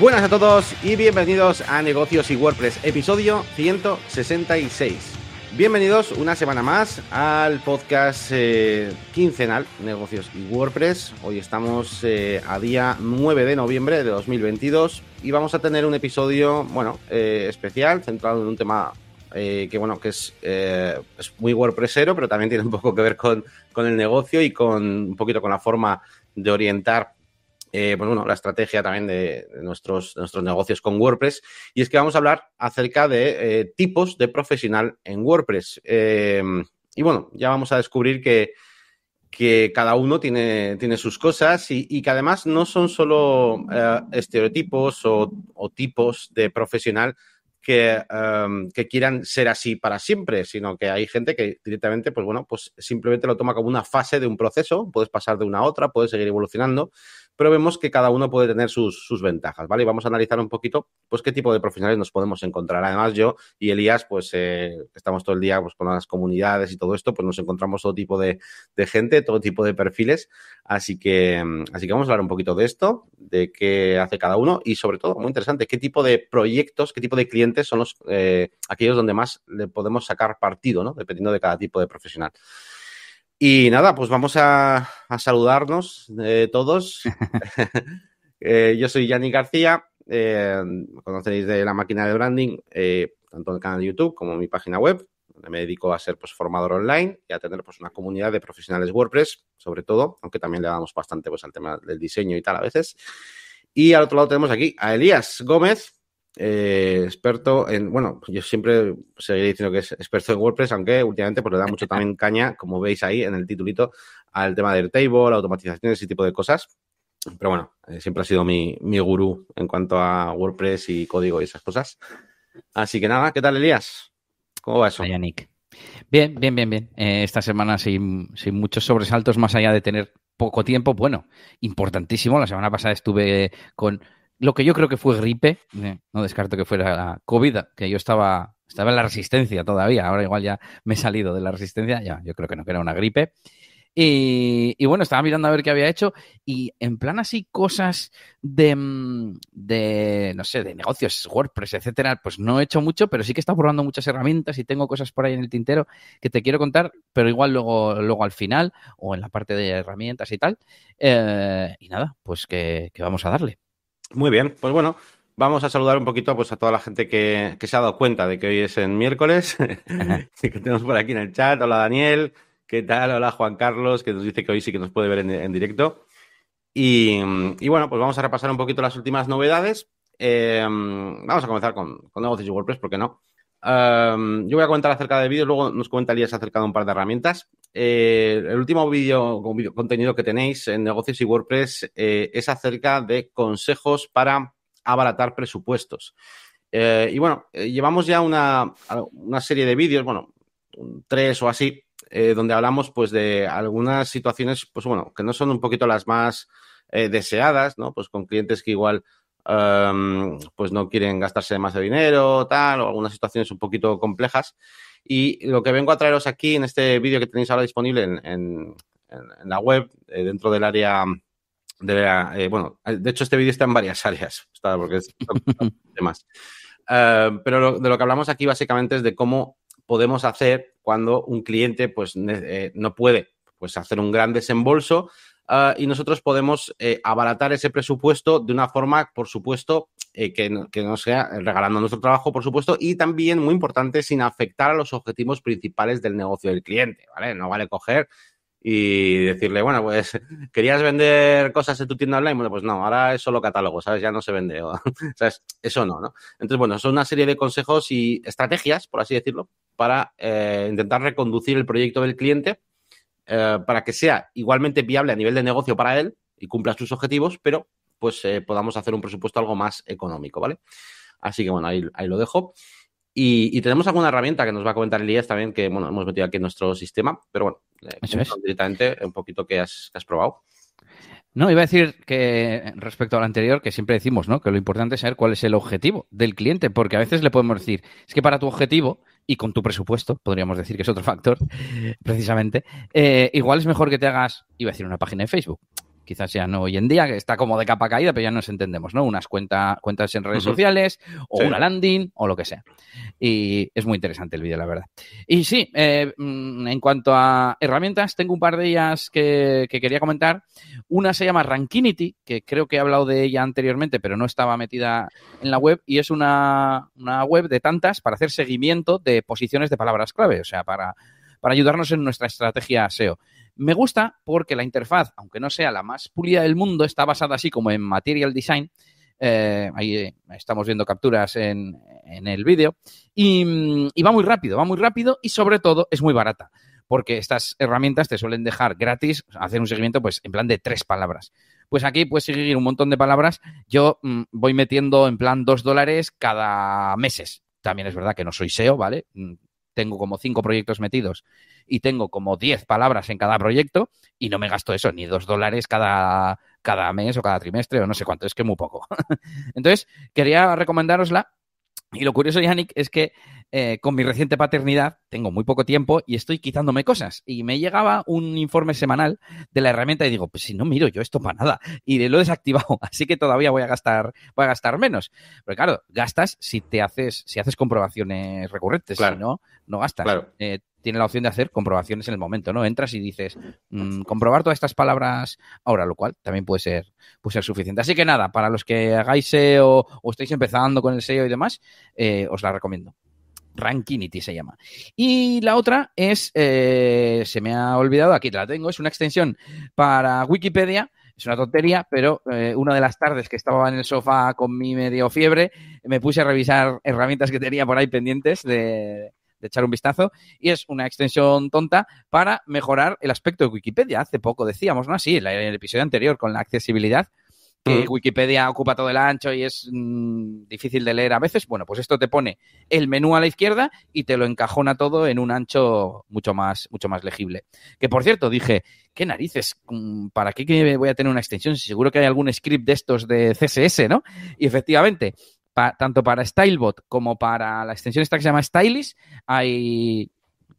Buenas a todos y bienvenidos a Negocios y WordPress, episodio 166. Bienvenidos una semana más al podcast eh, quincenal Negocios y WordPress. Hoy estamos eh, a día 9 de noviembre de 2022 y vamos a tener un episodio, bueno, eh, especial, centrado en un tema que, bueno, que es, es, muy WordPressero, pero también tiene un poco que ver con, con el negocio y con un poquito con la forma de orientar eh, pues bueno, la estrategia también de, nuestros, nuestros negocios con WordPress. Y es que vamos a hablar acerca de eh, tipos de profesional en WordPress. Em, y bueno, ya vamos a descubrir que, que cada uno tiene, tiene sus cosas y, que además no son solo eh, estereotipos o, tipos de profesional que, em, que, quieran ser así para siempre, sino que hay gente que directamente, pues bueno, pues simplemente lo toma como una fase de un proceso, puedes pasar de una a otra, puedes seguir evolucionando pero vemos que cada uno puede tener sus, ventajas, ¿vale? Y vamos a analizar un poquito, pues, qué tipo de profesionales nos podemos encontrar. Además, yo y Elías, pues, eh, estamos todo el día pues, con las comunidades y todo esto, pues nos encontramos todo tipo de, gente, todo tipo de perfiles. Así que, así que vamos a hablar un poquito de esto, de qué hace cada uno y, sobre todo, muy interesante, qué tipo de proyectos, qué tipo de clientes son los eh, aquellos donde más le podemos sacar partido, ¿no? Dependiendo de cada tipo de profesional. Y nada, pues vamos a, saludarnos eh, todos. Eh, yo soy Yanni García, eh, me conocéis de la máquina de branding, tanto en el canal de YouTube como en mi página web, donde me dedico a ser pues, formador online y a tener pues, una comunidad de profesionales WordPress, sobre todo, aunque también le damos bastante pues, al tema del diseño y tal a veces. Y al otro lado tenemos aquí a Elías Gómez, eh, experto en, bueno, yo siempre seguiré diciendo que es experto en WordPress, aunque últimamente pues le da mucho también caña, como veis ahí en el titulito, al tema del table, automatizaciones, ese tipo de cosas. Pero bueno, eh, siempre ha sido mi, mi gurú en cuanto a WordPress y código y esas cosas. Así que nada, ¿qué tal, Elías? ¿Cómo va eso? Bien, bien, bien, bien. Eh, esta semana sin, sin muchos sobresaltos, más allá de tener poco tiempo, bueno, importantísimo. La semana pasada estuve con lo que yo creo que fue gripe, no descarto que fuera COVID, que yo estaba, estaba en la resistencia todavía, ahora igual ya me he salido de la resistencia, ya, yo creo que no, que era una gripe. Y, bueno, estaba mirando a ver qué había hecho y en plan así cosas de, mm, de, no sé, de negocios, WordPress, etcétera, pues no he hecho mucho, pero sí que he estado probando muchas herramientas y tengo cosas por ahí en el tintero que te quiero contar, pero igual luego, luego al final o en la parte de herramientas y tal. Eh, y nada, pues que vamos a darle. Muy bien, pues bueno, vamos a saludar un poquito pues, a toda la gente que, se ha dado cuenta de que hoy es en miércoles, que tenemos por aquí en el chat. Hola Daniel, ¿qué tal? Hola Juan Carlos, que nos dice que hoy sí que nos puede ver en, directo. Y, bueno, pues vamos a repasar un poquito las últimas novedades. Eh, vamos a comenzar con, con negocios y WordPress, ¿por qué no? Yo voy a comentar acerca de vídeos, luego nos comenta Elías acerca de un par de herramientas. Eh, el último vídeo, contenido que tenéis en negocios y WordPress eh, es acerca de consejos para abaratar presupuestos. Eh, y bueno, llevamos ya una, una serie de vídeos, bueno, tres o así, donde hablamos pues de algunas situaciones, pues bueno, que no son un poquito las más deseadas, ¿no? Pues con clientes que igual pues no quieren gastarse más de dinero, tal, o algunas situaciones un poquito complejas. Y lo que vengo a traeros aquí en este vídeo que tenéis ahora disponible en, la web, eh, dentro del área de eh, bueno, de hecho este vídeo está en varias áreas, está, porque es temas. pero de lo que hablamos aquí básicamente es de cómo podemos hacer cuando un cliente pues eh, no puede pues hacer un gran desembolso Ah, y nosotros podemos eh, abaratar ese presupuesto de una forma, por supuesto, eh, que, no, que, no, sea regalando nuestro trabajo, por supuesto, y también, muy importante, sin afectar a los objetivos principales del negocio del cliente, ¿vale? No vale coger y decirle, bueno, pues querías vender cosas en tu tienda online, bueno, pues no, ahora es solo catálogo, ¿sabes? Ya no se vende, ¿sabes? Eso no, ¿no? Entonces, bueno, son una serie de consejos y estrategias, por así decirlo, para eh, intentar reconducir el proyecto del cliente eh, para que sea igualmente viable a nivel de negocio para él y cumpla sus objetivos, pero pues eh, podamos hacer un presupuesto algo más económico, ¿vale? Así que bueno, ahí, ahí lo dejo. Y, tenemos alguna herramienta que nos va a comentar Elías también, que bueno, hemos metido aquí en nuestro sistema, pero bueno, eh, directamente un poquito que has, que has probado. No, iba a decir que respecto al anterior, que siempre decimos, ¿no? Que lo importante es saber cuál es el objetivo del cliente, porque a veces le podemos decir, es que para tu objetivo y con tu presupuesto, podríamos decir que es otro factor, precisamente, eh, igual es mejor que te hagas, iba a decir una página de Facebook, quizás ya no hoy en día, que está como de capa caída, pero ya nos entendemos, ¿no? Unas cuenta, cuentas en redes sociales o una landing o lo que sea. Y es muy interesante el vídeo, la verdad. Y sí, eh, mm, en cuanto a herramientas, tengo un par de ellas que, quería comentar. Una se llama Rankinity, que creo que he hablado de ella anteriormente, pero no estaba metida en la web, y es una, una web de tantas para hacer seguimiento de posiciones de palabras clave, o sea, para, para ayudarnos en nuestra estrategia SEO. Me gusta porque la interfaz, aunque no sea la más pulida del mundo, está basada así como en Material Design. Eh, ahí eh, estamos viendo capturas en, el vídeo. Y, y va muy rápido, va muy rápido y sobre todo es muy barata porque estas herramientas te suelen dejar gratis hacer un seguimiento pues en plan de tres palabras. Pues aquí puedes seguir un montón de palabras. Yo mm, voy metiendo en plan dos dólares cada meses. También es verdad que no soy SEO, ¿vale? Tengo como cinco proyectos metidos y tengo como diez palabras en cada proyecto y no me gasto eso, ni dos dólares cada, cada mes o cada trimestre o no sé cuánto, es que muy poco. Entonces, quería recomendarosla. Y lo curioso, Yannick, es que eh, con mi reciente paternidad tengo muy poco tiempo y estoy quitándome cosas. Y me llegaba un informe semanal de la herramienta y digo, pues si no miro yo esto para nada. Y lo he desactivado, así que todavía voy a gastar, voy a gastar menos. Pero claro, gastas si te haces, si haces comprobaciones recurrentes, si no, no gastas. Claro. Eh, tiene la opción de hacer comprobaciones en el momento, ¿no? Entras y dices, mm, comprobar todas estas palabras ahora, lo cual también puede ser, puede ser suficiente. Así que nada, para los que hagáis SEO o estáis empezando con el SEO y demás, eh, os la recomiendo. Rankinity se llama. Y la otra es, eh, se me ha olvidado, aquí la tengo, es una extensión para Wikipedia. Es una tontería, pero eh, una de las tardes que estaba en el sofá con mi medio fiebre, me puse a revisar herramientas que tenía por ahí pendientes de, echar un vistazo y es una extensión tonta para mejorar el aspecto de Wikipedia. Hace poco decíamos, ¿no? Sí, en el episodio anterior con la accesibilidad que mm. Wikipedia ocupa todo el ancho y es mm, difícil de leer a veces, bueno, pues esto te pone el menú a la izquierda y te lo encajona todo en un ancho mucho más, mucho más legible. Que por cierto, dije, ¿qué narices? Mm, ¿Para qué voy a tener una extensión? Seguro que hay algún script de estos de CSS, ¿no? Y efectivamente, tanto para Stylebot como para la extensión esta que se llama Stylist, hay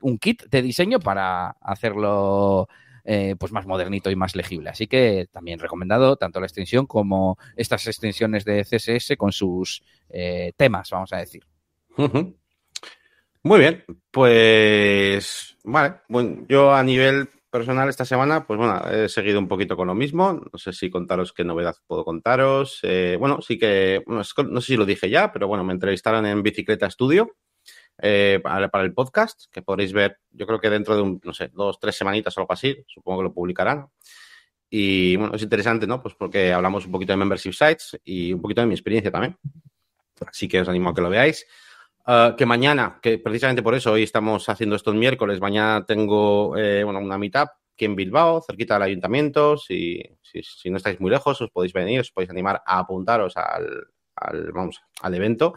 un kit de diseño para hacerlo eh, pues más modernito y más legible. Así que también recomendado tanto la extensión como estas extensiones de CSS con sus eh, temas, vamos a decir. Muy bien, pues vale, bueno, yo a nivel personal esta semana, pues bueno, he seguido un poquito con lo mismo. No sé si contaros qué novedad puedo contaros. Eh, bueno, sí que, no sé si lo dije ya, pero bueno, me entrevistaron en Bicicleta Studio eh, para, el podcast, que podréis ver, yo creo que dentro de un, no sé, dos, tres semanitas o algo así, supongo que lo publicarán. Y bueno, es interesante, ¿no? Pues porque hablamos un poquito de membership sites y un poquito de mi experiencia también. Así que os animo a que lo veáis. Ah, que mañana, que precisamente por eso hoy estamos haciendo estos miércoles, mañana tengo eh, bueno, una meetup aquí en Bilbao, cerquita del ayuntamiento. Si, si, no estáis muy lejos, os podéis venir, os podéis animar a apuntaros al, al, vamos, al evento.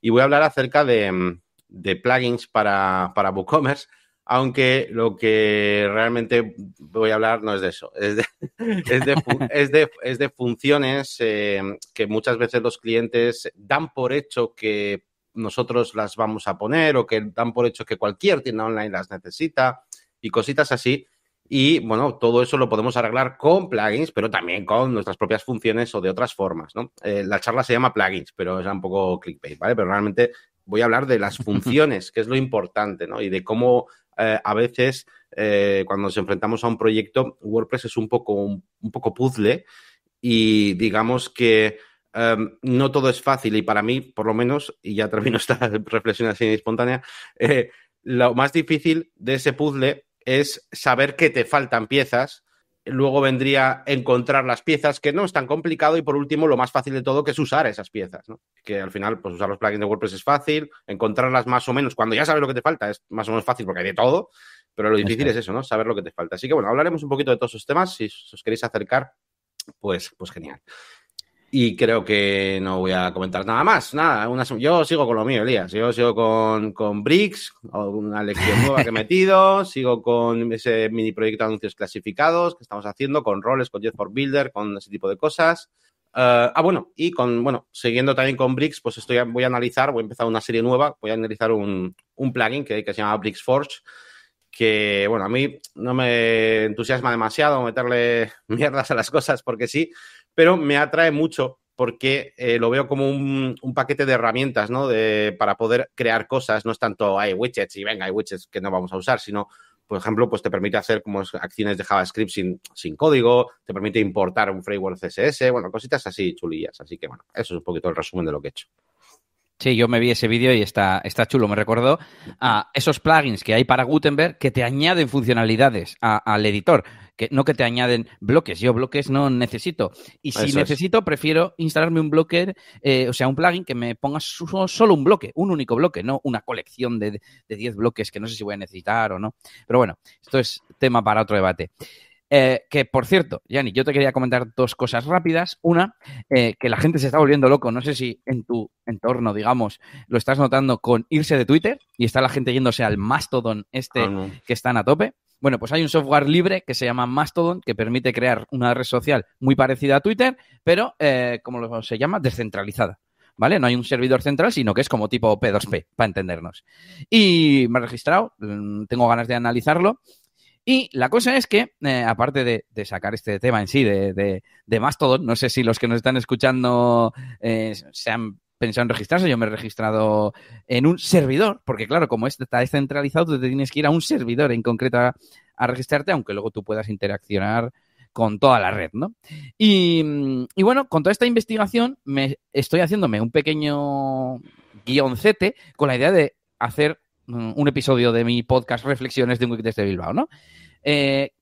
Y voy a hablar acerca de, de plugins para, para WooCommerce, aunque lo que realmente voy a hablar no es de eso, es de, es de, es de, funciones eh, que muchas veces los clientes dan por hecho que nosotros las vamos a poner o que dan por hecho que cualquier tienda online las necesita y cositas así. Y bueno, todo eso lo podemos arreglar con plugins, pero también con nuestras propias funciones o de otras formas, ¿no? Eh, la charla se llama plugins, pero es un poco clickbait, ¿vale? Pero realmente voy a hablar de las funciones, que es lo importante, ¿no? Y de cómo eh, a veces eh, cuando nos enfrentamos a un proyecto, WordPress es un poco, un, poco puzzle y digamos que em, no todo es fácil y para mí, por lo menos, y ya termino esta reflexión así espontánea, lo más difícil de ese puzzle es saber que te faltan piezas. Luego vendría encontrar las piezas, que no es tan complicado. Y por último, lo más fácil de todo, que es usar esas piezas. ¿no? Que al final, pues usar los plugins de WordPress es fácil. Encontrarlas más o menos, cuando ya sabes lo que te falta, es más o menos fácil porque hay de todo. Pero lo difícil es eso, ¿no? Saber lo que te falta. Así que bueno, hablaremos un poquito de todos esos temas. Si os queréis acercar, pues, pues genial. Y creo que no voy a comentar nada más. Nada, yo sigo con lo mío, Elías. Yo sigo con, con Bricks, una lección nueva que he metido. Sigo con ese mini proyecto de anuncios clasificados que estamos haciendo, con roles, con Jet for Builder, con ese tipo de cosas. Eh, ah, bueno, y con, bueno, siguiendo también con Bricks, pues estoy, voy a analizar, voy a empezar una serie nueva, voy a analizar un, un plugin que, que se llama Bricks Forge que, bueno, a mí no me entusiasma demasiado meterle mierdas a las cosas porque sí, pero me atrae mucho porque eh, lo veo como un, paquete de herramientas, ¿no? De, para poder crear cosas, no es tanto hay widgets y venga, hay widgets que no vamos a usar, sino, por ejemplo, pues te permite hacer como acciones de JavaScript sin, sin código, te permite importar un framework CSS, bueno, cositas así chulillas. Así que, bueno, eso es un poquito el resumen de lo que he hecho. Sí, yo me vi ese vídeo y está, está chulo. Me recordó a esos plugins que hay para Gutenberg que te añaden funcionalidades al editor, que no que te añaden bloques. Yo bloques no necesito. Y si necesito, prefiero instalarme un bloque, eh, o sea, un plugin que me ponga solo un bloque, un único bloque, no una colección de 10 bloques que no sé si voy a necesitar o no. Pero bueno, esto es tema para otro debate. Eh, que, por cierto, Yanni, yo te quería comentar dos cosas rápidas. Una, eh, que la gente se está volviendo loco. No sé si en tu entorno, digamos, lo estás notando con irse de Twitter y está la gente yéndose al Mastodon este ah, que están a tope. Bueno, pues hay un software libre que se llama Mastodon que permite crear una red social muy parecida a Twitter, pero, eh, como se llama, descentralizada. ¿vale? No hay un servidor central, sino que es como tipo P2P, para entendernos. Y me he registrado, mm, tengo ganas de analizarlo y la cosa es que, eh, aparte de, sacar este tema en sí, de, de, de, Mastodon, no sé si los que nos están escuchando eh, se han pensado en registrarse, yo me he registrado en un servidor, porque claro, como está descentralizado, tú te tienes que ir a un servidor en concreto a, registrarte, aunque luego tú puedas interaccionar con toda la red, ¿no? Y, y, bueno, con toda esta investigación me estoy haciéndome un pequeño guioncete con la idea de hacer un episodio de mi podcast Reflexiones de un Week de Bilbao, ¿no? Eh,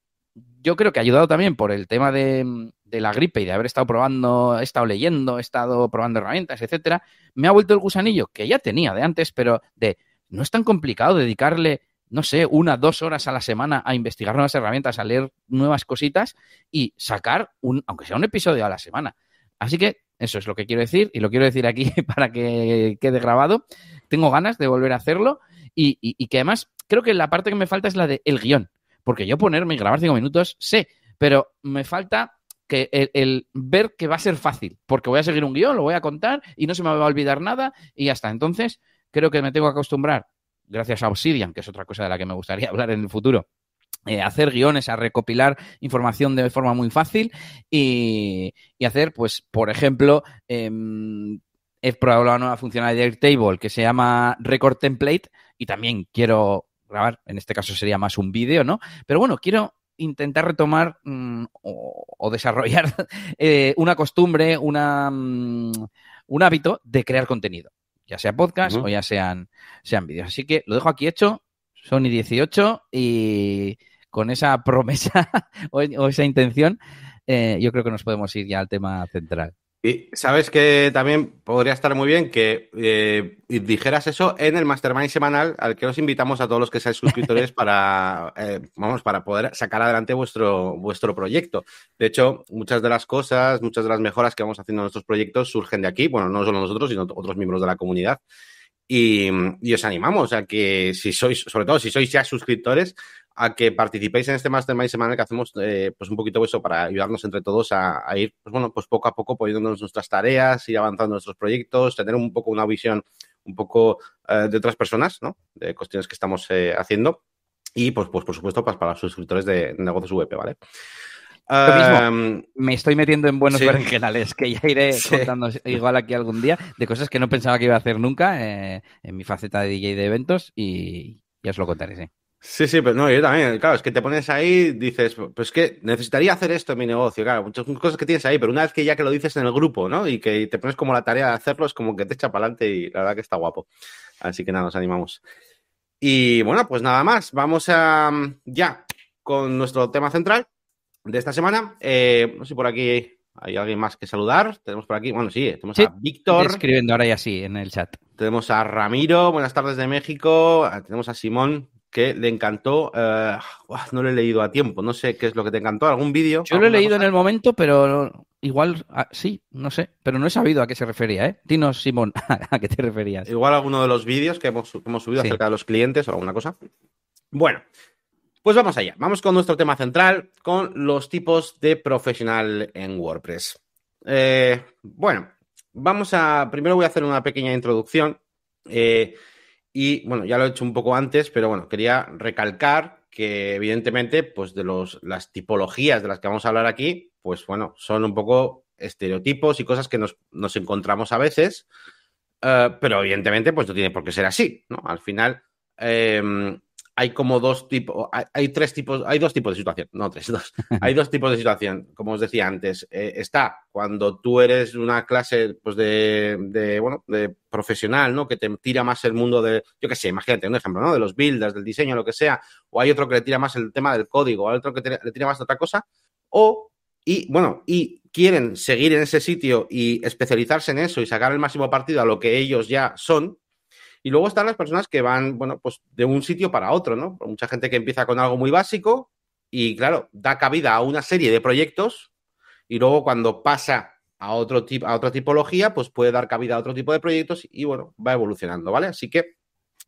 yo creo que ha ayudado también por el tema de, la gripe y de haber estado probando, he estado leyendo, he estado probando herramientas, etcétera, me ha vuelto el gusanillo que ya tenía de antes, pero de no es tan complicado dedicarle, no sé, una, dos horas a la semana a investigar nuevas herramientas, a leer nuevas cositas y sacar un, aunque sea un episodio a la semana. Así que eso es lo que quiero decir y lo quiero decir aquí para que quede grabado. Tengo ganas de volver a hacerlo y, que además creo que la parte que me falta es la del el guion. Porque yo ponerme y grabar cinco minutos, sé, pero me falta que el, ver que va a ser fácil, porque voy a seguir un guion, lo voy a contar y no se me va a olvidar nada y ya está. Entonces, creo que me tengo que acostumbrar, gracias a Obsidian, que es otra cosa de la que me gustaría hablar en el futuro, eh, hacer guiones, a recopilar información de forma muy fácil y, hacer, pues, por ejemplo, em, he probado la nueva funcionalidad de Airtable que se llama Record Template y también quiero grabar, en este caso sería más un vídeo, ¿no? Pero bueno, quiero intentar retomar mm, o, desarrollar eh, una costumbre, una, mm, un hábito de crear contenido, ya sea podcast o ya sean, sean vídeos. Así que lo dejo aquí hecho, Sony 18 y con esa promesa o, esa intención, eh, yo creo que nos podemos ir ya al tema central. Y sabes que también podría estar muy bien que eh, dijeras eso en el mastermind semanal al que os invitamos a todos los que seáis suscriptores para, eh, vamos, para poder sacar adelante vuestro, vuestro proyecto. De hecho, muchas de las cosas, muchas de las mejoras que vamos haciendo en nuestros proyectos surgen de aquí. Bueno, no solo nosotros, sino otros miembros de la comunidad. Y, y, os animamos a que si sois, sobre todo si sois ya suscriptores, a que participéis en este Mastermind semanal que hacemos eh, pues un poquito eso para ayudarnos entre todos a, ir pues bueno pues poco a poco poniéndonos nuestras tareas ir avanzando nuestros proyectos tener un poco una visión un poco eh, de otras personas ¿no? de cuestiones que estamos eh, haciendo. Y pues, pues por supuesto pues, para los suscriptores de negocios VP vale mismo, me estoy metiendo en buenos berenjenales que ya iré contando igual aquí algún día de cosas que no pensaba que iba a hacer nunca en mi faceta de DJ de eventos y ya os lo contaré, sí. Sí, sí, pero no, yo también, claro, es que te pones ahí, dices, pues que necesitaría hacer esto en mi negocio, claro, muchas cosas que tienes ahí, pero una vez que ya que lo dices en el grupo, ¿no? Y que te pones como la tarea de hacerlo, es como que te echa para adelante y la verdad que está guapo. Así que nada, nos animamos. Y bueno, pues nada más, vamos a ya con nuestro tema central de esta semana. Eh, no sé si por aquí hay alguien más que saludar. Tenemos por aquí, bueno, sí, tenemos a Víctor. Escribiendo ahora y así en el chat. Tenemos a Ramiro, buenas tardes de México. Tenemos a Simón, que le encantó. Eh, no lo he leído a tiempo, no sé qué es lo que te encantó. ¿Algún vídeo? Yo lo he leído en el momento, pero igual ah, sí, no sé, pero no he sabido a qué se refería, ¿eh? Dinos, Simón, a qué te referías. Igual alguno de los vídeos que hemos, subido acerca de los clientes o alguna cosa. Bueno, pues vamos allá. Vamos con nuestro tema central, con los tipos de profesional en WordPress. Eh, bueno, vamos a. Primero voy a hacer una pequeña introducción. Eh, y bueno, ya lo he hecho un poco antes, pero bueno, quería recalcar que evidentemente, pues de los, las tipologías de las que vamos a hablar aquí, pues bueno, son un poco estereotipos y cosas que nos, nos encontramos a veces, uh, pero evidentemente, pues no tiene por qué ser así, ¿no? Al final, eh, hay como dos tipos, hay, hay, tres tipos, hay dos tipos de situación, no tres, dos. hay dos tipos de situación, como os decía antes. Eh, está cuando tú eres una clase pues de, de, bueno, de profesional, ¿no? Que te tira más el mundo de, yo qué sé, imagínate un ejemplo, ¿no? De los builders, del diseño, lo que sea, o hay otro que le tira más el tema del código, o hay otro que te, le tira más otra cosa, o, y bueno, y quieren seguir en ese sitio y especializarse en eso y sacar el máximo partido a lo que ellos ya son, y luego están las personas que van, bueno, pues de un sitio para otro, ¿no? Mucha gente que empieza con algo muy básico y, claro, da cabida a una serie de proyectos y luego cuando pasa a, otro tipo, a otra tipología, pues puede dar cabida a otro tipo de proyectos y, bueno, va evolucionando, ¿vale? Así que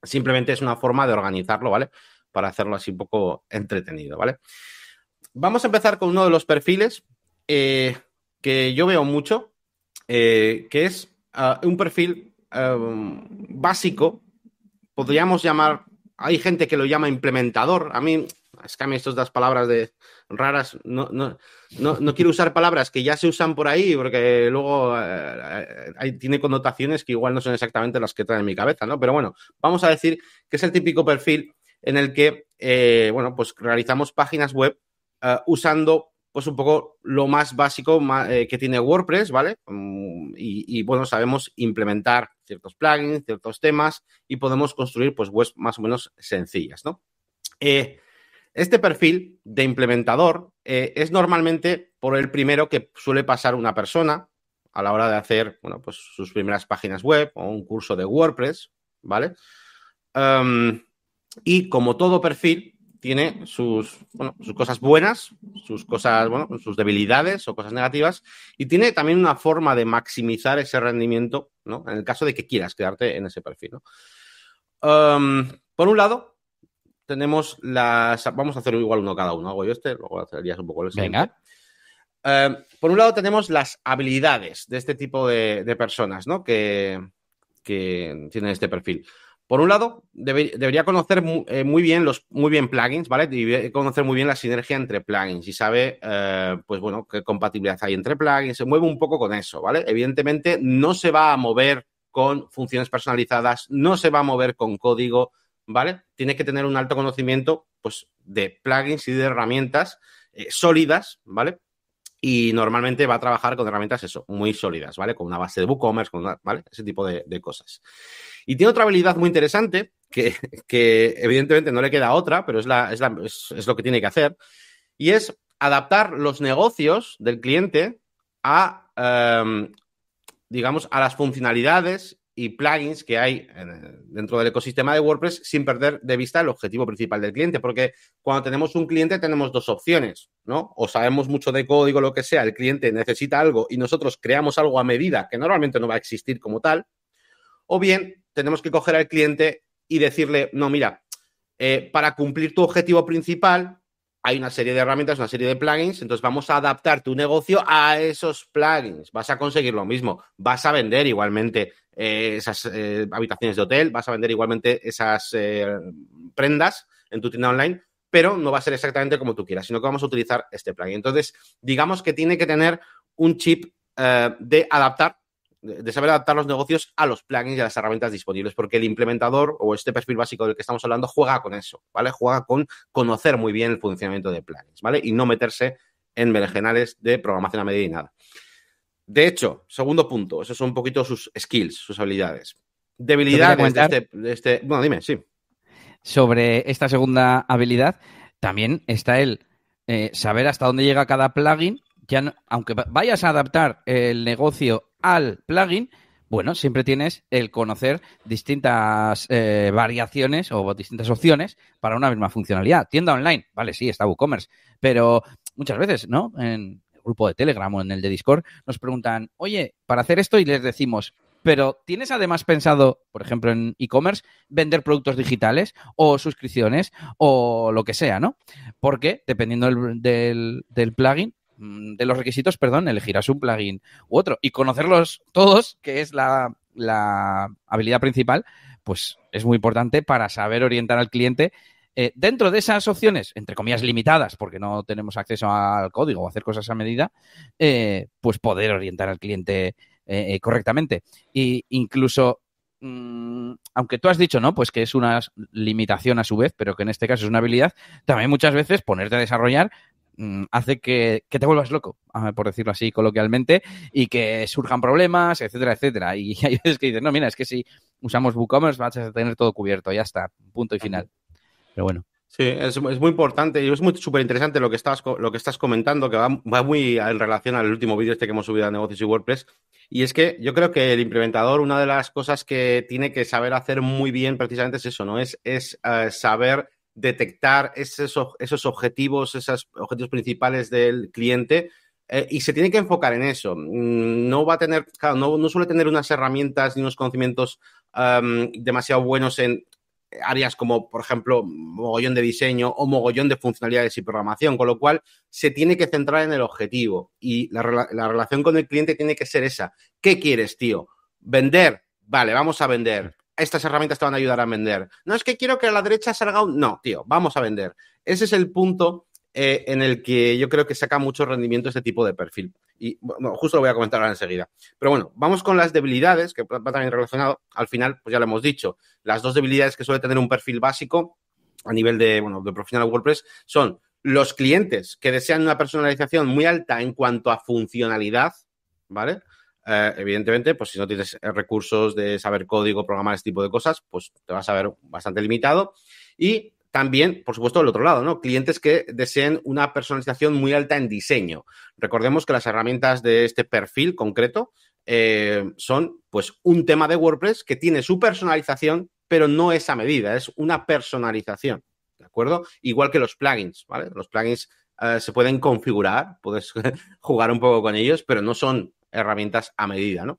simplemente es una forma de organizarlo, ¿vale? Para hacerlo así un poco entretenido, ¿vale? Vamos a empezar con uno de los perfiles eh, que yo veo mucho, eh, que es uh, un perfil um, básico, podríamos llamar, hay gente que lo llama implementador, a mí, es que a mí estas das palabras de raras, no, no, no, no, quiero usar palabras que ya se usan por ahí, porque luego eh, tiene connotaciones que igual no son exactamente las que traen en mi cabeza, ¿no? Pero bueno, vamos a decir que es el típico perfil en el que, eh, bueno, pues realizamos páginas web uh, usando pues un poco lo más básico eh, que tiene WordPress, ¿vale? Um, y, bueno, sabemos implementar ciertos plugins, ciertos temas y podemos construir pues webs más o menos sencillas, ¿no? Eh, este perfil de implementador eh, es normalmente por el primero que suele pasar una persona a la hora de hacer, bueno, pues sus primeras páginas web o un curso de WordPress, ¿vale? Um, y como todo perfil, tiene sus, bueno, sus cosas buenas, sus cosas, bueno, sus debilidades o cosas negativas, y tiene también una forma de maximizar ese rendimiento, ¿no? En el caso de que quieras quedarte en ese perfil, ¿no? Um, por un lado, tenemos las. Vamos a hacer igual uno cada uno. Hago yo este, luego hacerías un poco el siguiente. Venga. Por un lado, tenemos las habilidades de este tipo de, de personas, ¿no? Que, que tienen este perfil. Por un lado, debe, debería conocer muy, eh, muy, bien los muy bien plugins, ¿vale? Debería conocer muy bien la sinergia entre plugins y sabe, eh, pues bueno, qué compatibilidad hay entre plugins. Se mueve un poco con eso, ¿vale? Evidentemente, no se va a mover con funciones personalizadas, no se va a mover con código, ¿vale? Tiene que tener un alto conocimiento, pues, de plugins y de herramientas eh, sólidas, ¿vale? Y normalmente va a trabajar con herramientas, eso, muy sólidas, ¿vale? Con una base de WooCommerce, con ¿vale? Ese tipo de, cosas. Y tiene otra habilidad muy interesante, que, que evidentemente no le queda otra, pero es, la, es, lo que tiene que hacer, y es adaptar los negocios del cliente a, um, digamos, a las funcionalidades y plugins que hay dentro del ecosistema de WordPress sin perder de vista el objetivo principal del cliente, porque cuando tenemos un cliente tenemos dos opciones, ¿no? O sabemos mucho de código, lo que sea, el cliente necesita algo y nosotros creamos algo a medida que normalmente no va a existir como tal, o bien tenemos que coger al cliente y decirle, no, mira, eh, para cumplir tu objetivo principal hay una serie de herramientas, una serie de plugins, entonces vamos a adaptar tu negocio a esos plugins. Vas a conseguir lo mismo, vas a vender igualmente eh, esas eh, habitaciones de hotel, vas a vender igualmente esas eh, prendas en tu tienda online, pero no va a ser exactamente como tú quieras, sino que vamos a utilizar este plugin. Entonces, digamos que tiene que tener un chip de adaptar de saber adaptar los negocios a los plugins y a las herramientas disponibles, porque el implementador o este perfil básico del que estamos hablando juega con eso, ¿vale? Juega con conocer muy bien el funcionamiento de plugins, ¿vale? Y no meterse en berenjenales de programación a medida y nada. De hecho, segundo punto, esos son un poquito sus skills, sus habilidades. Debilidades de este, de este, Bueno, dime, sí. Sobre esta segunda habilidad, también está el eh, saber hasta dónde llega cada plugin. Ya no, aunque vayas a adaptar el negocio al plugin, bueno, siempre tienes el conocer distintas eh, variaciones o distintas opciones para una misma funcionalidad. Tienda online, vale, sí, está WooCommerce, pero muchas veces, ¿no? En grupo de Telegram o en el de Discord nos preguntan, oye, para hacer esto y les decimos, pero ¿tienes además pensado, por ejemplo, en e-commerce, vender productos digitales o suscripciones o lo que sea, ¿no? Porque dependiendo del, del, plugin, de los requisitos, perdón, elegirás un plugin u otro. Y conocerlos todos, que es la, la habilidad principal, pues es muy importante para saber orientar al cliente eh, dentro de esas opciones, entre comillas limitadas, porque no tenemos acceso al código o hacer cosas a medida, eh, pues poder orientar al cliente eh, correctamente. Y incluso, mm, aunque tú has dicho, ¿no? Pues que es una limitación a su vez, pero que en este caso es una habilidad, también muchas veces ponerte a desarrollar mm, hace que, te vuelvas loco, por decirlo así coloquialmente, y que surjan problemas, etcétera, etcétera. Y hay veces que dices, no, mira, es que si usamos WooCommerce vas a tener todo cubierto, ya está, punto y final. Pero bueno. Sí, es, muy importante y es muy súper interesante lo, que estás, lo que estás comentando, que va, muy en relación al último vídeo este que hemos subido a Negocios y WordPress. Y es que yo creo que el implementador, una de las cosas que tiene que saber hacer muy bien precisamente es eso, ¿no? Es, es eh, saber detectar esos, esos objetivos, esos objetivos principales del cliente eh, y se tiene que enfocar en eso. Mm, no va a tener, claro, no, no suele tener unas herramientas ni unos conocimientos demasiado buenos en áreas como, por ejemplo, mogollón de diseño o mogollón de funcionalidades y programación, con lo cual se tiene que centrar en el objetivo y la, relación con el cliente tiene que ser esa. ¿Qué quieres, tío? ¿Vender? Vale, vamos a vender. Estas herramientas te van a ayudar a vender. No es que quiero que a la derecha salga un... No, tío, vamos a vender. Ese es el punto eh, en el que yo creo que saca mucho rendimiento este tipo de perfil. Y justo lo voy a comentar ahora enseguida. Pero bueno, vamos con las debilidades, que va también relacionado. Al final, pues ya lo hemos dicho, las dos debilidades que suele tener un perfil básico a nivel de, bueno, de profesional WordPress son los clientes que desean una personalización muy alta en cuanto a funcionalidad, ¿vale? Eh, evidentemente, pues si no tienes recursos de saber código, programar este tipo de cosas, pues te vas a ver bastante limitado. Y también, por supuesto, del otro lado, ¿no? Clientes que deseen una personalización muy alta en diseño. Recordemos que las herramientas de este perfil concreto eh, son, pues, un tema de WordPress que tiene su personalización, pero no es a medida, es una personalización, ¿de acuerdo? Igual que los plugins, ¿vale? Los plugins eh, se pueden configurar, puedes jugar un poco con ellos, pero no son herramientas a medida, ¿no?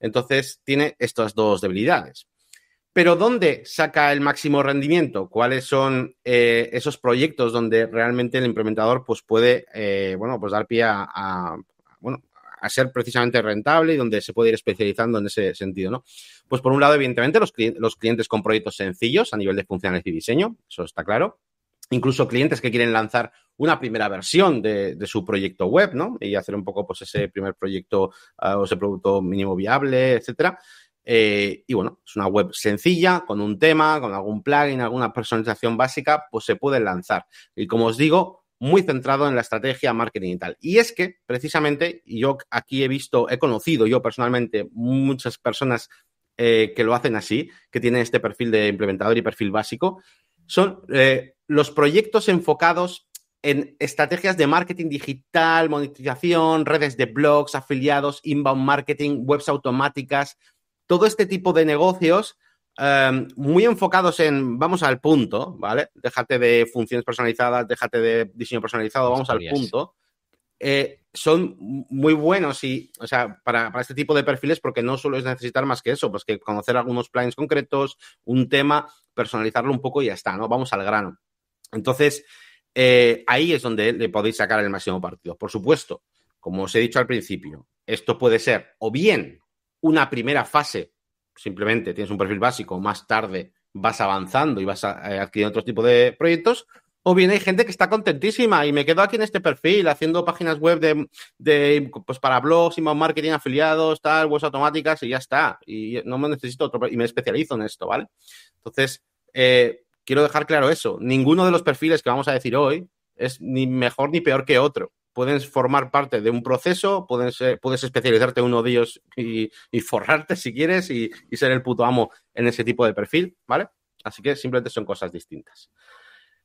Entonces, tiene estas dos debilidades. Pero ¿dónde saca el máximo rendimiento? ¿Cuáles son eh, esos proyectos donde realmente el implementador pues, puede eh, bueno, pues dar pie a, bueno, a ser precisamente rentable y donde se puede ir especializando en ese sentido? ¿no? Pues por un lado, evidentemente, los, clientes con proyectos sencillos a nivel de funcionalidad y diseño, eso está claro. Incluso clientes que quieren lanzar una primera versión de, su proyecto web, ¿no? Y hacer un poco pues ese primer proyecto ah, o ese producto mínimo viable, etcétera. Eh, y bueno, es una web sencilla, con un tema, con algún plugin, alguna personalización básica, pues se puede lanzar. Y como os digo, muy centrado en la estrategia, marketing y tal. Y es que, precisamente, yo aquí he visto, he conocido yo personalmente muchas personas eh, que lo hacen así, que tienen este perfil de implementador y perfil básico, son eh, los proyectos enfocados en estrategias de marketing digital, monetización, redes de blogs, afiliados, inbound marketing, webs automáticas, todo este tipo de negocios em, muy enfocados en vamos al punto, ¿vale? Déjate de funciones personalizadas, déjate de diseño personalizado, vamos al punto. Eh, son muy buenos y, o sea, para, este tipo de perfiles porque no solo es necesitar más que eso, pues que conocer algunos plugins concretos, un tema, personalizarlo un poco y ya está, ¿no? Vamos al grano. Entonces, eh, ahí es donde le podéis sacar el máximo partido. Por supuesto, como os he dicho al principio, esto puede ser o bien una primera fase, simplemente tienes un perfil básico, más tarde vas avanzando y vas eh, adquiriendo otro tipo de proyectos, o bien hay gente que está contentísima y me quedo aquí en este perfil haciendo páginas web de, pues para blogs, email marketing, afiliados, tal, webs automáticas y ya está. Y no me necesito otro y me especializo en esto, ¿vale? Entonces, eh, quiero dejar claro eso. Ninguno de los perfiles que vamos a decir hoy es ni mejor ni peor que otro puedes formar parte de un proceso, puedes, puedes especializarte en uno de ellos y, forrarte si quieres y, ser el puto amo en ese tipo de perfil, ¿vale? Así que simplemente son cosas distintas.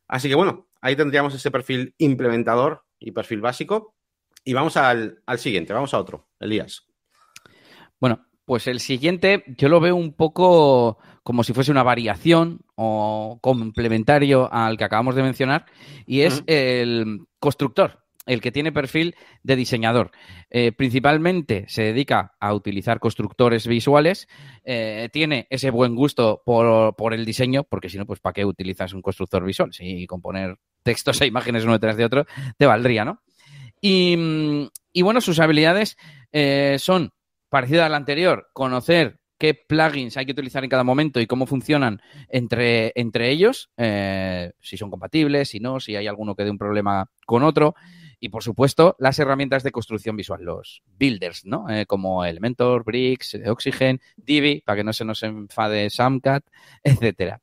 Así que bueno, ahí tendríamos ese perfil implementador y perfil básico. Y vamos al, al siguiente, vamos a otro, Elías. Bueno, pues el siguiente yo lo veo un poco como si fuese una variación o complementario al que acabamos de mencionar y es el constructor el que tiene perfil de diseñador. Eh, principalmente se dedica a utilizar constructores visuales, eh, tiene ese buen gusto por, el diseño, porque si no, pues ¿para qué utilizas un constructor visual? Si con poner textos e imágenes uno detrás de otro te valdría, ¿no? Y, bueno, sus habilidades eh, son parecidas a la anterior, conocer qué plugins hay que utilizar en cada momento y cómo funcionan entre, entre ellos, si son compatibles, si no, si hay alguno que dé un problema con otro. Y por supuesto, las herramientas de construcción visual, los builders, ¿no? Eh, como Elementor, Bricks, Oxygen, Divi, para que no se nos enfade Samcat, etcétera.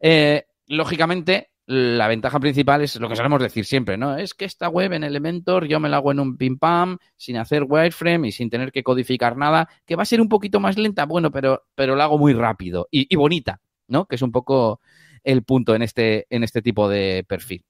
Eh, lógicamente, la ventaja principal es lo que solemos decir siempre, ¿no? Es que esta web en Elementor yo me la hago en un pim pam, sin hacer wireframe y sin tener que codificar nada, que va a ser un poquito más lenta, bueno, pero, pero la hago muy rápido y, y bonita, ¿no? Que es un poco el punto en este, en este tipo de perfil.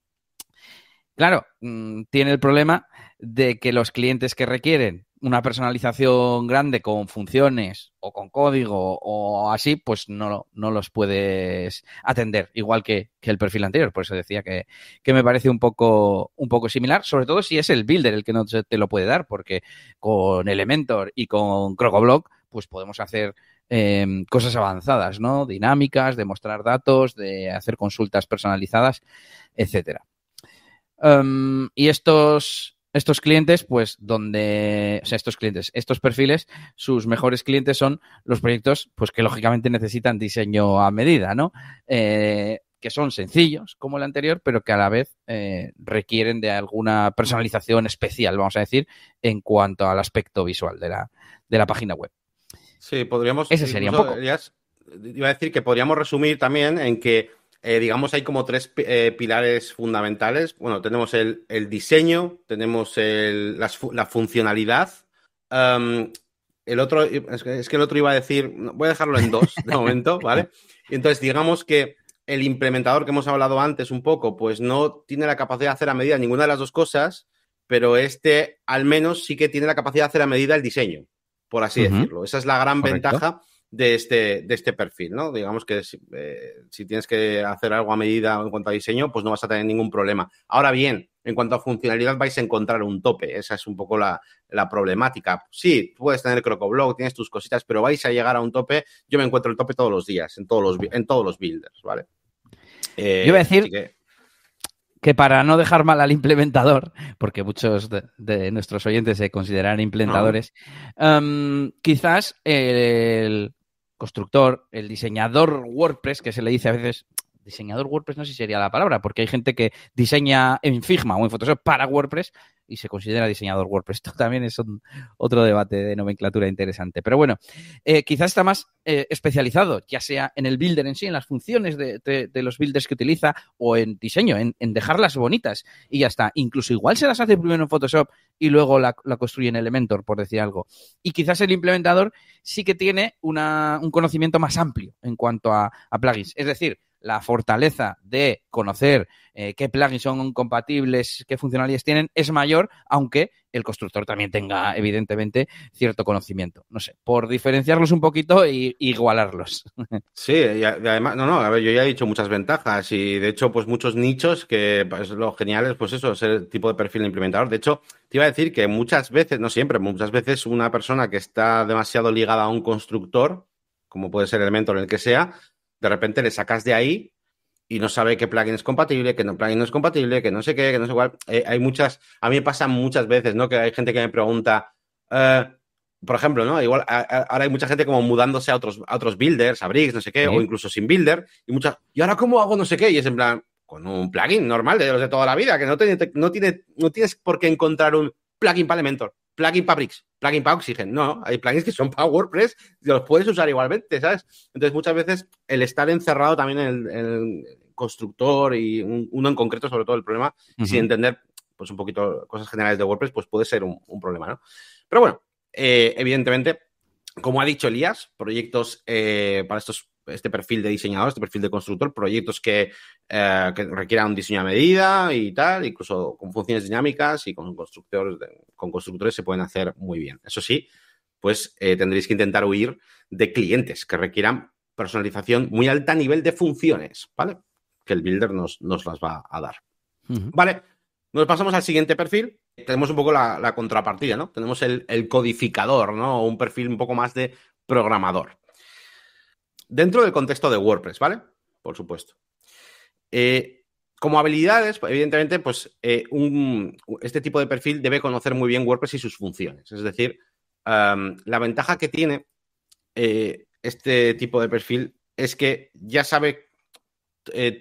Claro, mm, tiene el problema de que los clientes que requieren una personalización grande con funciones o con código o así, pues no, no los puedes atender, igual que, que, el perfil anterior. Por eso decía que, que, me parece un poco, un poco similar, sobre todo si es el builder el que no te lo puede dar, porque con Elementor y con Crocoblock, pues podemos hacer eh, cosas avanzadas, ¿no? Dinámicas, de mostrar datos, de hacer consultas personalizadas, etcétera. Um, y estos, estos clientes, pues donde, o sea, estos clientes, estos perfiles, sus mejores clientes son los proyectos, pues que lógicamente necesitan diseño a medida, ¿no? Eh, que son sencillos como el anterior, pero que a la vez eh, requieren de alguna personalización especial, vamos a decir, en cuanto al aspecto visual de la, de la página web. Sí, podríamos. Ese sería un poco. Iba a decir que podríamos resumir también en que eh, digamos, hay como tres eh, pilares fundamentales. Bueno, tenemos el, el diseño, tenemos el, la, la, funcionalidad. Um, el otro, es que, es que, el otro iba a decir, voy a dejarlo en dos de momento, ¿vale? Y entonces, digamos que el implementador que hemos hablado antes un poco, pues no tiene la capacidad de hacer a medida ninguna de las dos cosas, pero este al menos sí que tiene la capacidad de hacer a medida el diseño, por así uh -huh. decirlo. Esa es la gran Correcto. ventaja de este, de este perfil, ¿no? Digamos que si, eh, si, tienes que hacer algo a medida en cuanto a diseño, pues no vas a tener ningún problema. Ahora bien, en cuanto a funcionalidad vais a encontrar un tope, esa es un poco la, la problemática. Sí, puedes tener CrocoBlog, tienes tus cositas, pero vais a llegar a un tope, yo me encuentro el tope todos los días, en todos los, en todos los builders, ¿vale? Eh, yo iba a decir que... que... para no dejar mal al implementador, porque muchos de, nuestros oyentes se consideran implementadores, um, quizás el, constructor, el diseñador WordPress, que se le dice a veces, diseñador WordPress no sé si sería la palabra, porque hay gente que diseña en Figma o en Photoshop para WordPress y se considera diseñador WordPress. Esto también es un, otro debate de nomenclatura interesante. Pero bueno, eh, quizás está más eh, especializado, ya sea en el builder en sí, en las funciones de, de, de los builders que utiliza o en diseño, en, en, dejarlas bonitas y ya está. Incluso igual se las hace primero en Photoshop y luego la, la construye en Elementor, por decir algo. Y quizás el implementador sí que tiene una, un conocimiento más amplio en cuanto a, a plugins. Es decir, la fortaleza de conocer eh, qué plugins son compatibles, qué funcionalidades tienen, es mayor, aunque el constructor también tenga, evidentemente, cierto conocimiento. No sé, por diferenciarlos un poquito e igualarlos. Sí, y además, no, no, a ver, yo ya he dicho muchas ventajas y de hecho, pues muchos nichos que pues, lo genial es, pues eso, ser el tipo de perfil de implementador. De hecho, te iba a decir que muchas veces, no siempre, muchas veces una persona que está demasiado ligada a un constructor, como puede ser Elementor en el que sea, de repente le sacas de ahí y no sabe qué plugin es compatible, qué no plugin no es compatible, que no sé qué, que no sé cuál. Eh, hay muchas, a mí me pasa muchas veces, ¿no? Que hay gente que me pregunta, eh, por ejemplo, ¿no? Igual a, a, ahora hay mucha gente como mudándose a otros, a otros builders, a Bricks, no sé qué, ¿Sí? o incluso sin builder, y muchas, ¿y ahora cómo hago no sé qué? Y es en plan, con un plugin normal de los de toda la vida, que no, tiene, no, tiene, no tienes por qué encontrar un plugin para Elementor, plugin para Bricks, plugin para Oxygen. No, hay plugins que son para WordPress y los puedes usar igualmente, ¿sabes? Entonces, muchas veces el estar encerrado también en el, en el constructor y un, uno en concreto, sobre todo el problema, uh -huh. sin entender pues un poquito cosas generales de WordPress, pues puede ser un, un problema, ¿no? Pero bueno, eh, evidentemente, como ha dicho Elías, proyectos eh, para estos este perfil de diseñador, este perfil de constructor, proyectos que, eh, que, requieran un diseño a medida y tal, incluso con funciones dinámicas y con constructores, con constructores se pueden hacer muy bien. Eso sí, pues eh, tendréis que intentar huir de clientes que requieran personalización muy alta nivel de funciones, ¿vale? Que el builder nos, nos las va a dar. Uh -huh. Vale, nos pasamos al siguiente perfil. Tenemos un poco la, la contrapartida, ¿no? Tenemos el, el codificador, ¿no? Un perfil un poco más de programador. Dentro del contexto de WordPress, ¿vale? Por supuesto. Eh, como habilidades, evidentemente, pues eh, este tipo de perfil debe conocer muy bien WordPress y sus funciones. Es decir, la ventaja que tiene eh, este tipo de perfil es que ya sabe,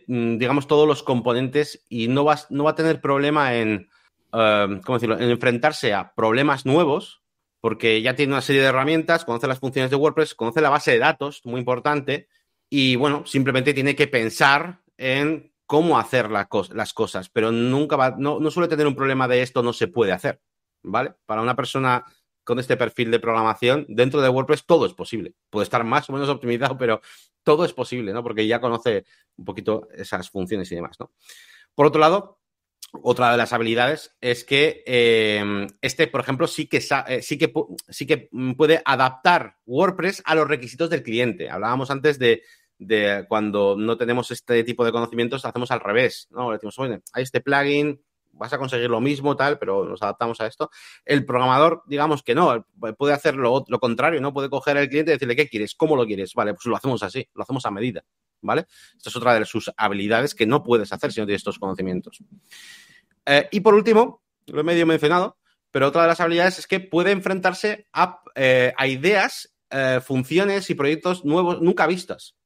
digamos, todos los componentes y no va, no va a tener problema en, ¿cómo decirlo?, en enfrentarse a problemas nuevos, porque ya tiene una serie de herramientas, conoce las funciones de WordPress, conoce la base de datos, muy importante, y bueno, simplemente tiene que pensar en cómo hacer las cosas, pero nunca va, no, no suele tener un problema de esto no se puede hacer, ¿vale? Para una persona con este perfil de programación, dentro de WordPress todo es posible. Puede estar más o menos optimizado, pero todo es posible, ¿no? Porque ya conoce un poquito esas funciones y demás, ¿no? Por otro lado, otra de las habilidades es que eh, este, por ejemplo, sí que, eh, sí, que, sí que puede adaptar WordPress a los requisitos del cliente. Hablábamos antes de, de cuando no tenemos este tipo de conocimientos, hacemos al revés, ¿no? Le decimos, oye, hay este plugin, vas a conseguir lo mismo, tal, pero nos adaptamos a esto. El programador, digamos que no, puede hacer lo, contrario, ¿no? Puede coger al cliente y decirle, ¿qué quieres? ¿Cómo lo quieres? Vale, pues lo hacemos así, lo hacemos a medida, ¿vale? Esta es otra de sus habilidades que no puedes hacer si no tienes estos conocimientos. Eh, y por último, lo he medio mencionado, pero otra de las habilidades es que puede enfrentarse a, eh, ideas, eh, funciones y proyectos nuevos nunca vistas.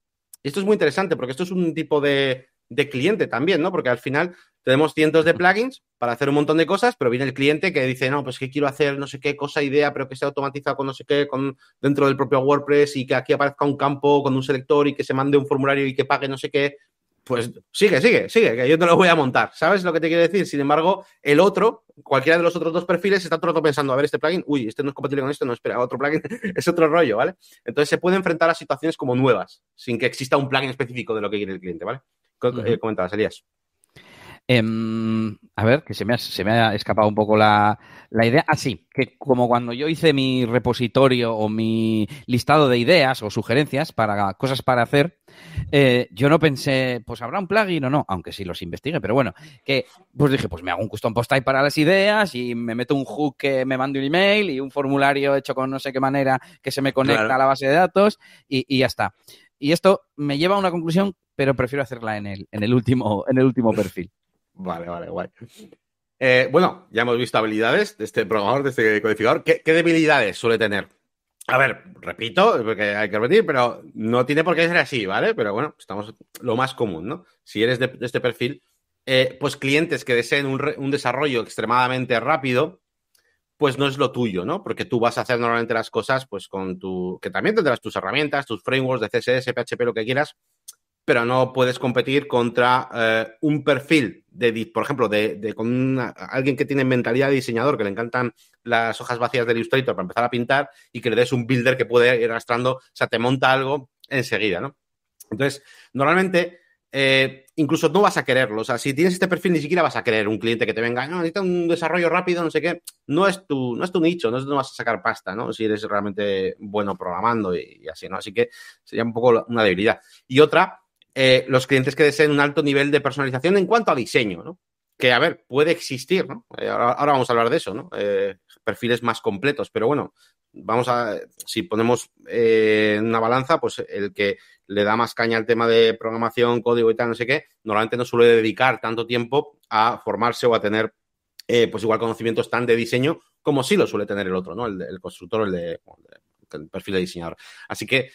Esto es muy interesante porque esto es un tipo de, de cliente también, ¿no? Porque al final tenemos cientos de plugins para hacer un montón de cosas, pero viene el cliente que dice, no, pues que quiero hacer no sé qué cosa, idea, pero que sea automatizado con no sé qué, con, dentro del propio WordPress y que aquí aparezca un campo con un selector y que se mande un formulario y que pague no sé qué. Pues sigue, sigue, sigue, que yo te lo voy a montar. ¿Sabes lo que te quiero decir? Sin embargo, el otro, cualquiera de los otros dos perfiles, está todo el rato pensando, a ver, este plugin, uy, este no es compatible con esto, no, espera, otro plugin es otro rollo, ¿vale? Entonces se puede enfrentar a situaciones como nuevas, sin que exista un plugin específico de lo que quiere el cliente, ¿vale? Uh comentabas, Elías. Em, a ver, que se me, ha, se me ha escapado un poco la, idea. Ah, sí, que como cuando yo hice mi repositorio o mi listado de ideas o sugerencias para cosas para hacer, eh, yo no pensé, pues habrá un plugin o no, aunque sí los investigue, pero bueno, que pues dije, pues me hago un custom post type para las ideas y me meto un hook que me mande un email y un formulario hecho con no sé qué manera que se me conecta a la base de datos y, y ya está. Y esto me lleva a una conclusión, pero prefiero hacerla en el, en el, último, en el último perfil. Vale, vale, guay. Eh, bueno, ya hemos visto habilidades de este programador, de este codificador. ¿Qué, debilidades suele tener? A ver, repito, porque hay que repetir, pero no tiene por qué ser así, ¿vale? Pero bueno, estamos lo más común, ¿no? Si eres de, este perfil, eh, pues clientes que deseen un, un, desarrollo extremadamente rápido, pues no es lo tuyo, ¿no? Porque tú vas a hacer normalmente las cosas, pues con tu, que también tendrás tus herramientas, tus frameworks de CSS, PHP, lo que quieras, pero no puedes competir contra eh, un perfil, de, por ejemplo, de, con alguien que tiene mentalidad de diseñador, que le encantan las hojas vacías del Illustrator para empezar a pintar y que le des un builder que puede ir arrastrando, o sea, te monta algo enseguida, ¿no? Entonces, normalmente, eh, incluso no vas a quererlo. O sea, si tienes este perfil, ni siquiera vas a querer un cliente que te venga, no, necesita un desarrollo rápido, no sé qué. No es tu, no es tu nicho, no es donde vas a sacar pasta, ¿no? Si eres realmente bueno programando y así, ¿no? Así que sería un poco una debilidad. Y otra, eh, los clientes que deseen un alto nivel de personalización en cuanto a diseño, ¿no? Que, a ver, puede existir, ¿no? Eh, ahora, vamos a hablar de eso, ¿no? Eh, perfiles más completos, pero bueno, vamos a, si ponemos una balanza, pues el que le da más caña al tema de programación, código y tal, no sé qué, normalmente no suele dedicar tanto tiempo a formarse o a tener, pues igual conocimientos tan de diseño como sí lo suele tener el otro, ¿no? El, constructor o el, de, el perfil de diseñador. Así que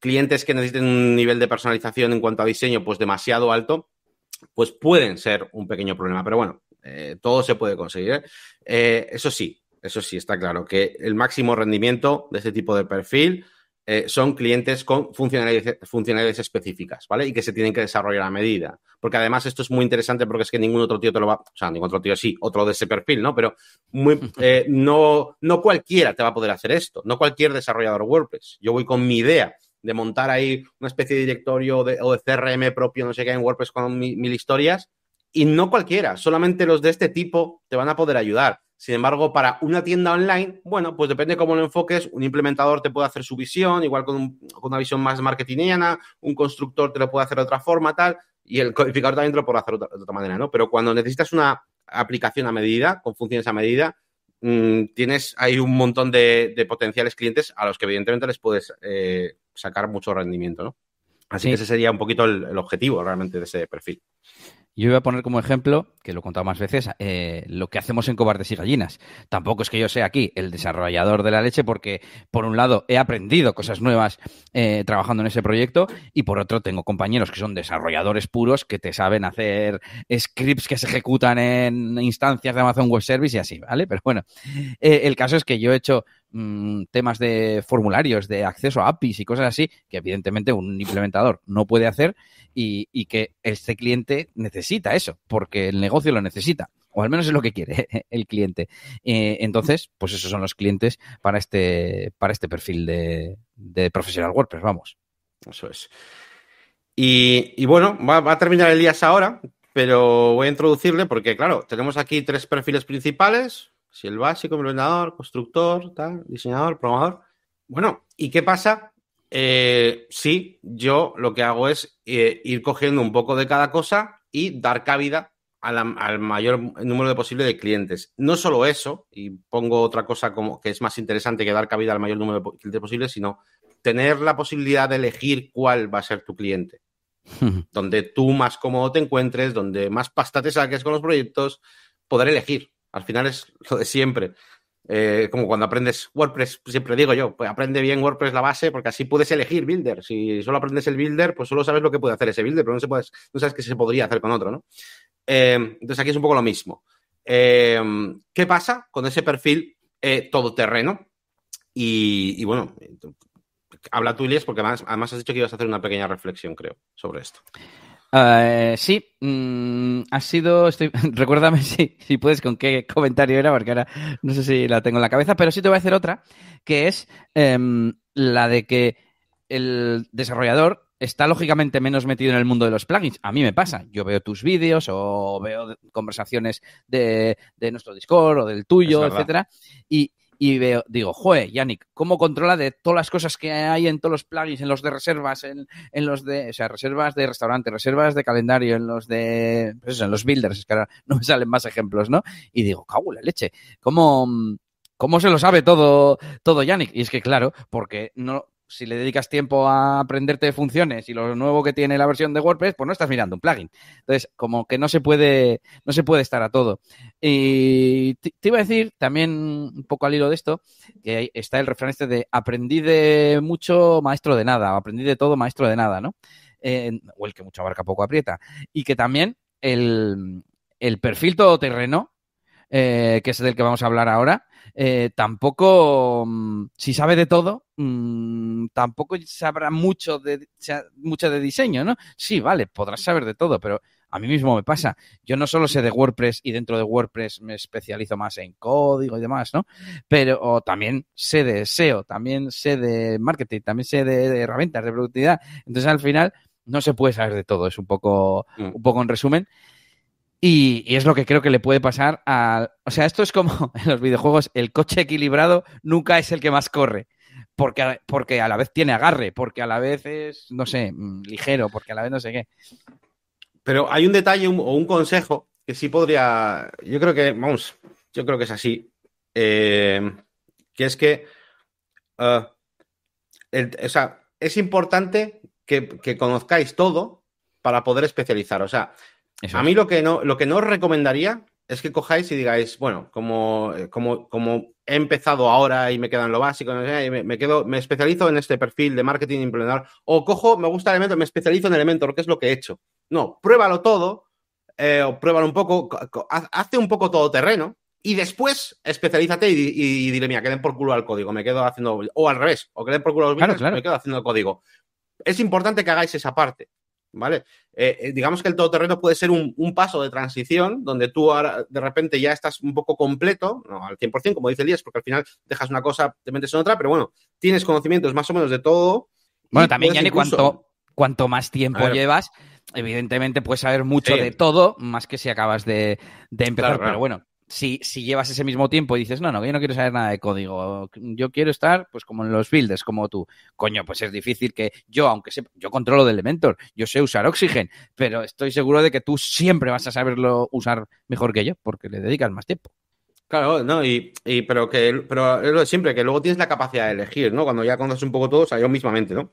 clientes que necesiten un nivel de personalización en cuanto a diseño pues demasiado alto, pues pueden ser un pequeño problema. Pero bueno, eh, todo se puede conseguir. ¿eh? Eh, eso sí, eso sí, está claro que el máximo rendimiento de este tipo de perfil son clientes con funcionalidades, específicas, ¿vale? Y que se tienen que desarrollar a medida. Porque además esto es muy interesante porque es que ningún otro tío te lo va, o sea, ningún otro tío sí, otro de ese perfil, ¿no? Pero muy, no, no cualquiera te va a poder hacer esto, no cualquier desarrollador WordPress. Yo voy con mi idea de montar ahí una especie de directorio o de CRM propio, no sé qué, en WordPress con mil, historias. Y no cualquiera, solamente los de este tipo te van a poder ayudar. Sin embargo, para una tienda online, bueno, pues depende cómo lo enfoques. Un implementador te puede hacer su visión, igual con, una visión más marketingiana, un constructor te lo puede hacer de otra forma, tal, y el codificador también te lo puede hacer de otra, manera, ¿no? Pero cuando necesitas una aplicación a medida, con funciones a medida, mm, tienes ahí un montón de, potenciales clientes a los que evidentemente les puedes eh, sacar mucho rendimiento, ¿no? Así que ese sería un poquito el, objetivo realmente de ese perfil. Yo voy a poner como ejemplo, que lo he contado más veces, eh, lo que hacemos en Cobardes y Gallinas. Tampoco es que yo sea aquí el desarrollador de la leche, porque por un lado he aprendido cosas nuevas eh, trabajando en ese proyecto y por otro tengo compañeros que son desarrolladores puros que te saben hacer scripts que se ejecutan en instancias de Amazon Web Service y así, ¿vale? Pero bueno, eh, el caso es que yo he hecho mm, temas de formularios, de acceso a APIs y cosas así, que evidentemente un implementador no puede hacer y, que este cliente necesita eso, porque el negocio lo necesita o al menos es lo que quiere el cliente. Eh, entonces, pues esos son los clientes para este, para este perfil de, profesional WordPress, vamos. Eso es. Y, bueno, va, va, a terminar Elías ahora, pero voy a introducirle porque, claro, tenemos aquí tres perfiles principales, si el básico, implementador, constructor, tal, diseñador, programador. Bueno, ¿y qué pasa? Eh, sí, yo lo que hago es eh, ir cogiendo un poco de cada cosa y dar cabida a la, al mayor número de posible de clientes. No solo eso, y pongo otra cosa como que es más interesante que dar cabida al mayor número de clientes posible, sino tener la posibilidad de elegir cuál va a ser tu cliente. donde tú más cómodo te encuentres, donde más pasta te saques con los proyectos, poder elegir. Al final es lo de siempre. Eh, como cuando aprendes WordPress, siempre digo yo, pues aprende bien WordPress la base porque así puedes elegir builder. Si solo aprendes el builder, pues solo sabes lo que puede hacer ese builder, pero no, se puede, no sabes qué se podría hacer con otro, ¿no? Eh, entonces aquí es un poco lo mismo. Eh, ¿Qué pasa con ese perfil todoterreno? Y, y, bueno, habla tú, Ilias, porque además, además, has dicho que ibas a hacer una pequeña reflexión, creo, sobre esto. Uh, sí, mm, ha sido. Estoy, recuérdame si, si puedes con qué comentario era, porque ahora no sé si la tengo en la cabeza, pero sí te voy a hacer otra, que es um, la de que el desarrollador está lógicamente menos metido en el mundo de los plugins. A mí me pasa. Yo veo tus vídeos o veo conversaciones de, de nuestro Discord o del tuyo, etcétera, y, y veo, digo, joder, Yannick, ¿cómo controla de todas las cosas que hay en todos los plugins, en los de reservas, en, en los de, o sea, reservas de restaurante, reservas de calendario, en los de, pues eso, en los builders, es que ahora no me salen más ejemplos, ¿no? Y digo, cago la leche, ¿cómo, cómo se lo sabe todo, todo Yannick? Y es que claro, porque no, si le dedicas tiempo a aprenderte funciones y lo nuevo que tiene la versión de WordPress, pues no estás mirando un plugin. Entonces, como que no se puede, no se puede estar a todo. Y te, iba a decir también un poco al hilo de esto, que está el refrán este de aprendí de mucho, maestro de nada, aprendí de todo, maestro de nada, ¿no? O el que mucho abarca poco aprieta. Y que también el, el perfil todoterreno, eh, que es del que vamos a hablar ahora, eh, tampoco, mmm, si sabe de todo, mmm, tampoco sabrá mucho de, mucho de diseño, ¿no? Sí, vale, podrás saber de todo, pero a mí mismo me pasa. Yo no solo sé de WordPress y dentro de WordPress me especializo más en código y demás, ¿no? Pero o también sé de SEO, también sé de marketing, también sé de, de herramientas de productividad. Entonces, al final, no se puede saber de todo. Es un poco, mm. un poco en resumen. Y, es lo que creo que le puede pasar a... O sea, esto es como en los videojuegos, el coche equilibrado nunca es el que más corre. Porque, porque a la vez tiene agarre, porque a la vez es, no sé, mm, ligero, porque a la vez no sé qué. Pero hay un detalle o un consejo que sí podría... Yo creo que, vamos, yo creo que es así. Eh, que es que... El, o sea, es importante que, que conozcáis todo para poder especializar. O sea, eso a mí lo que no, lo que no os recomendaría es que cojáis y digáis, bueno, como, como, como he empezado ahora y me quedo en lo básico, no sé, me, me, quedo, me especializo en este perfil de marketing implementar, o cojo, me gusta Elementor, me especializo en Elementor, que es lo que he hecho. No, pruébalo todo, eh, o pruébalo un poco, hazte un poco todo terreno, y después especialízate y, y, y, dile, mira, que den por culo al código, me quedo haciendo, o al revés, o que den por culo a los claro, claro. me quedo haciendo código. Es importante que hagáis esa parte. ¿Vale? Eh, digamos que el todoterreno puede ser un, un, paso de transición donde tú ahora de repente ya estás un poco completo, no al 100%, como dice Elías, porque al final dejas una cosa, te metes en otra, pero bueno, tienes conocimientos más o menos de todo. Bueno, también, Yanni, incluso... cuanto, cuanto más tiempo llevas, evidentemente puedes saber mucho sí. de todo, más que si acabas de, de empezar, claro, claro. pero bueno, si, si, llevas ese mismo tiempo y dices, no, no, yo no quiero saber nada de código, yo quiero estar pues como en los builders, como tú, coño, pues es difícil que yo, aunque sepa, yo controlo de Elementor, yo sé usar Oxygen, pero estoy seguro de que tú siempre vas a saberlo usar mejor que yo, porque le dedicas más tiempo. Claro, no, y, pero que pero es siempre, que luego tienes la capacidad de elegir, ¿no? Cuando ya conoces un poco todo, o sea, yo mismamente, ¿no?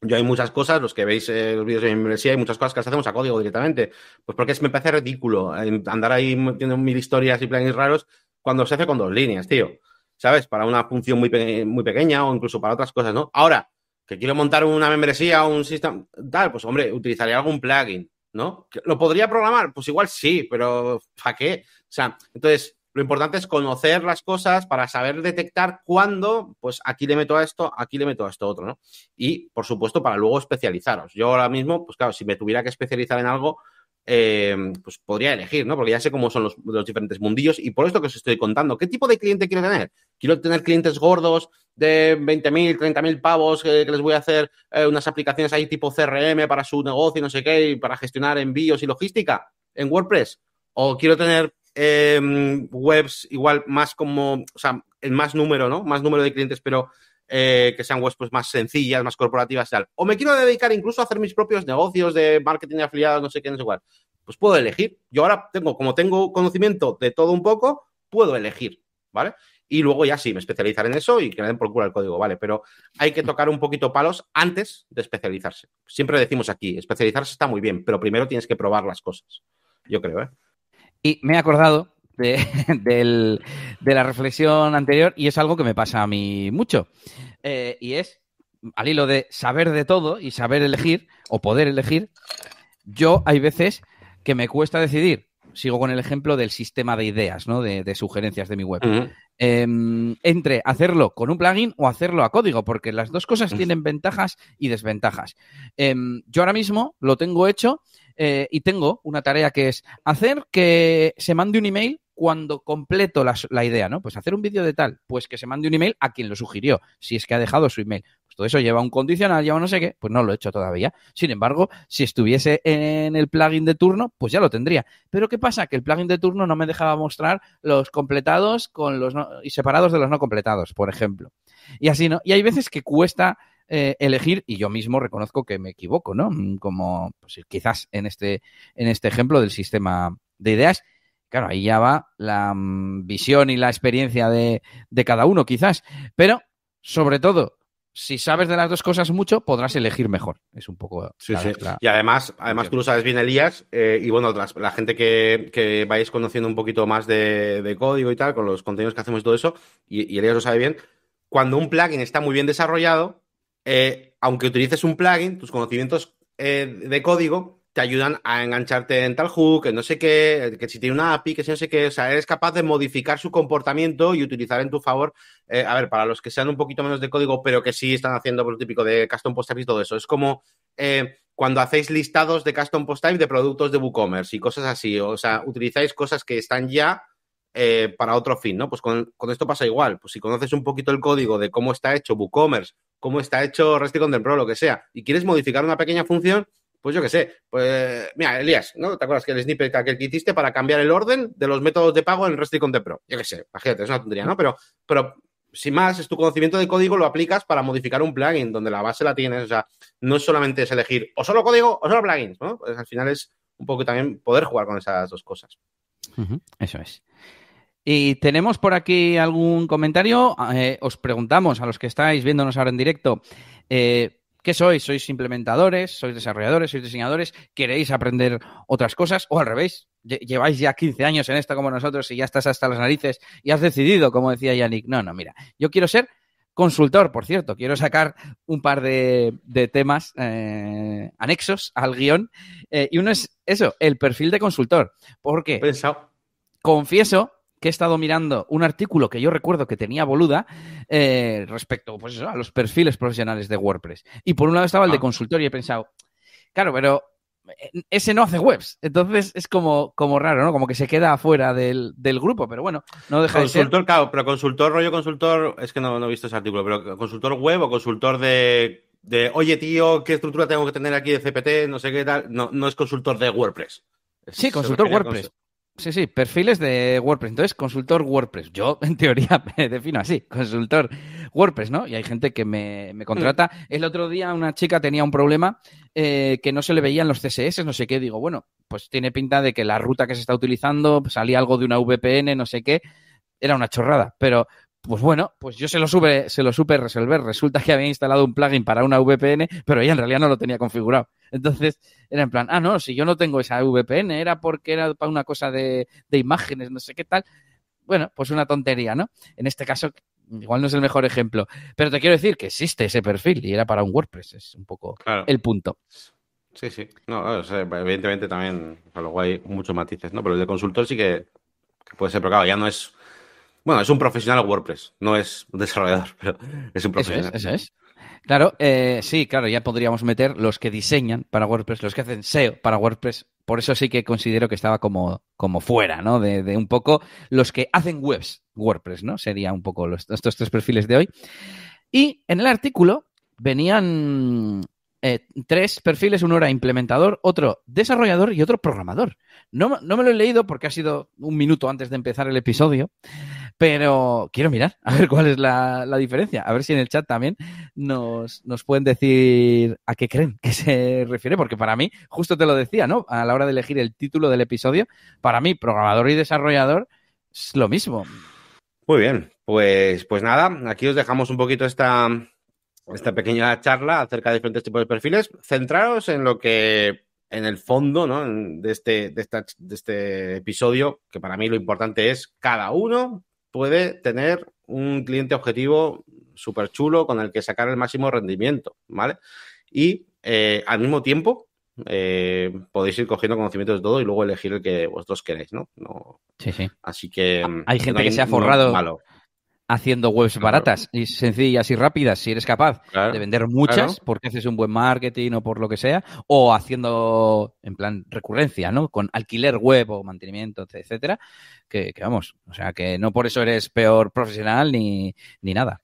Yo hay muchas cosas, los que veis eh, los vídeos de universidad, hay muchas cosas que las hacemos a código directamente. Pues porque es, me parece ridículo andar ahí metiendo mil historias y plugins raros cuando se hace con dos líneas, tío. ¿Sabes? Para una función muy, muy pequeña o incluso para otras cosas, ¿no? Ahora, que quiero montar una membresía o un sistema tal, pues hombre, utilizaría algún plugin, ¿no? ¿Lo podría programar? Pues igual sí, pero ¿para qué? O sea, entonces, lo importante es conocer las cosas para saber detectar cuándo, pues aquí le meto a esto, aquí le meto a esto otro, ¿no? Y, por supuesto, para luego especializaros. Yo ahora mismo, pues claro, si me tuviera que especializar en algo, eh, pues podría elegir, ¿no? Porque ya sé cómo son los, diferentes mundillos y por esto que os estoy contando. ¿Qué tipo de cliente quiero tener? Quiero tener clientes gordos de 20.000, 30.000 pavos que, les voy a hacer eh, unas aplicaciones ahí tipo CRM para su negocio y no sé qué, y para gestionar envíos y logística en WordPress. O quiero tener Em, webs igual más como, o sea, en más número, ¿no? Más número de clientes, pero eh, que sean webs pues, más sencillas, más corporativas y tal. O me quiero dedicar incluso a hacer mis propios negocios de marketing de afiliados, no sé qué, no sé cuál. Pues puedo elegir. Yo ahora tengo, como tengo conocimiento de todo un poco, puedo elegir, ¿vale? Y luego ya sí, me especializaré en eso y que me den por culo el código, ¿vale? Pero hay que tocar un poquito palos antes de especializarse. Siempre decimos aquí, especializarse está muy bien, pero primero tienes que probar las cosas. Yo creo, ¿eh? Y me he acordado de, la reflexión anterior y es algo que me pasa a mí mucho. Eh, y es, al hilo de saber de todo y saber elegir o poder elegir, yo hay veces que me cuesta decidir. Sigo con el ejemplo del sistema de ideas, ¿no? De, sugerencias de mi web. Em, entre hacerlo con un plugin o hacerlo a código, porque las dos cosas tienen ventajas y desventajas. Em, yo ahora mismo lo tengo hecho eh, y tengo una tarea que es hacer que se mande un email cuando completo la, idea, ¿no? Pues hacer un vídeo de tal, pues que se mande un email a quien lo sugirió, si es que ha dejado su email. Pues todo eso lleva un condicional, lleva no sé qué, pues no lo he hecho todavía. Sin embargo, si estuviese en el plugin de turno, pues ya lo tendría. Pero ¿qué pasa? Que el plugin de turno no me dejaba mostrar los completados con los y separados de los no completados, por ejemplo. Y así, ¿no? Y hay veces que cuesta eh, elegir, y yo mismo reconozco que me equivoco, ¿no? Mm, como pues, quizás en este, en este ejemplo del sistema de ideas. Claro, ahí ya va la mm, visión y la experiencia de, cada uno, quizás. Pero, sobre todo, si sabes de las dos cosas mucho, podrás elegir mejor. Es un poco. Sí, sí. y además, además tú lo sabes bien, Elías, eh, y bueno, la, gente que, que, vais conociendo un poquito más de, código y tal, con los contenidos que hacemos y todo eso, y, y Elías lo sabe bien, cuando un plugin está muy bien desarrollado, eh, aunque utilices un plugin, tus conocimientos eh, de código te ayudan a engancharte en tal hook, que no sé qué, que si tiene una API, que si no sé qué, o sea, eres capaz de modificar su comportamiento y utilizar en tu favor, eh, a ver, para los que sean un poquito menos de código, pero que sí están haciendo por lo típico de custom post type y todo eso, es como cuando hacéis listados de custom post type de productos de WooCommerce y cosas así, o sea, utilizáis cosas que están ya para otro fin, ¿no? Pues con, esto pasa igual. Pues si conoces un poquito el código de cómo está hecho WooCommerce cómo está hecho Resti Content Pro, lo que sea, y quieres modificar una pequeña función, pues yo qué sé, pues mira, Elías, ¿no? ¿Te acuerdas que el snippet que hiciste para cambiar el orden de los métodos de pago en Resti Content Pro? Yo qué sé, imagínate, es una tontería, ¿no? Pero, pero sin más, es tu conocimiento de código, lo aplicas para modificar un plugin donde la base la tienes, o sea, no solamente es elegir o solo código o solo plugins, ¿no? Pues al final es un poco también poder jugar con esas dos cosas. Eso es. Y tenemos por aquí algún comentario. Eh, os preguntamos a los que estáis viéndonos ahora en directo, eh, ¿qué sois? ¿Sois implementadores? ¿Sois desarrolladores? ¿Sois diseñadores? ¿Queréis aprender otras cosas? O al revés, lleváis ya 15 años en esto como nosotros y ya estás hasta las narices y has decidido, como decía Yannick, no, no, mira, yo quiero ser consultor, por cierto, quiero sacar un par de, temas eh, anexos al guion. y uno es eso, el perfil de consultor. Porque Pensado. confieso que he estado mirando un artículo que yo recuerdo que tenía boluda eh, respecto pues a los perfiles profesionales de WordPress. Y por un lado estaba el de ah. consultor y he pensado, claro, pero eh, ese no hace webs. Entonces es como, como raro, ¿no? Como que se queda afuera del, grupo, pero bueno, no deja consultor, de ser. Claro, pero consultor, rollo consultor, es que no, no he visto ese artículo, pero consultor web o consultor de, de, oye, tío, ¿qué estructura tengo que tener aquí de CPT? No sé qué tal. No, no es consultor de WordPress. sí, consultor WordPress. Sí, sí, perfiles de WordPress. Entonces, consultor WordPress. Yo, en teoría, me defino así, consultor WordPress, ¿no? Y hay gente que me, contrata. Mm. El otro día una chica tenía un problema eh, que no se le veían los CSS, no sé qué. Digo, bueno, pues tiene pinta de que la ruta que se está utilizando salía algo de una VPN, no sé qué. Era una chorrada, pero pues bueno, pues yo se lo, sube, se lo supe resolver. Resulta que había instalado un plugin para una VPN, pero ella en realidad no lo tenía configurado. Entonces era en plan, ah, no, si yo no tengo esa VPN, era porque era para una cosa de, de imágenes, no sé qué tal. Bueno, pues una tontería, ¿no? En este caso, igual no es el mejor ejemplo, pero te quiero decir que existe ese perfil y era para un WordPress, es un poco el punto. Sí, sí. No, evidentemente también, luego hay muchos matices, ¿no? Pero el de consultor sí que, puede ser, pero claro, ya no es. Bueno, es un profesional WordPress, no es un desarrollador, pero es un profesional. Eso es, Claro, eh, sí, claro, ya podríamos meter los que diseñan para WordPress, los que hacen SEO para WordPress. Por eso sí que considero que estaba como, como fuera, ¿no? De, de un poco los que hacen webs WordPress, ¿no? Sería un poco los, estos tres perfiles de hoy. Y en el artículo venían eh, tres perfiles, uno era implementador, otro desarrollador y otro programador. No, no, me lo he leído porque ha sido un minuto antes de empezar el episodio, pero quiero mirar a ver cuál es la, diferencia, a ver si en el chat también nos, nos, pueden decir a qué creen que se refiere, porque para mí, justo te lo decía, ¿no? A la hora de elegir el título del episodio, para mí, programador y desarrollador es lo mismo. Muy bien, pues, pues nada, aquí os dejamos un poquito esta, esta pequeña charla acerca de diferentes tipos de perfiles. Centraros en lo que, en el fondo ¿no? de, este, de, de este episodio, que para mí lo importante es cada uno puede tener un cliente objetivo súper chulo con el que sacar el máximo rendimiento, ¿vale? Y eh, al mismo tiempo eh, podéis ir cogiendo conocimiento de todo y luego elegir el que vosotros queréis, ¿no? no sí, sí. Así que... Hay gente que se ha forrado haciendo webs baratas y sencillas y rápidas, si eres capaz de vender muchas porque haces un buen marketing o por lo que sea, o haciendo en plan recurrencia, ¿no? Con alquiler web o mantenimiento, etcétera, que, vamos, o sea, que no por eso eres peor profesional ni, ni nada.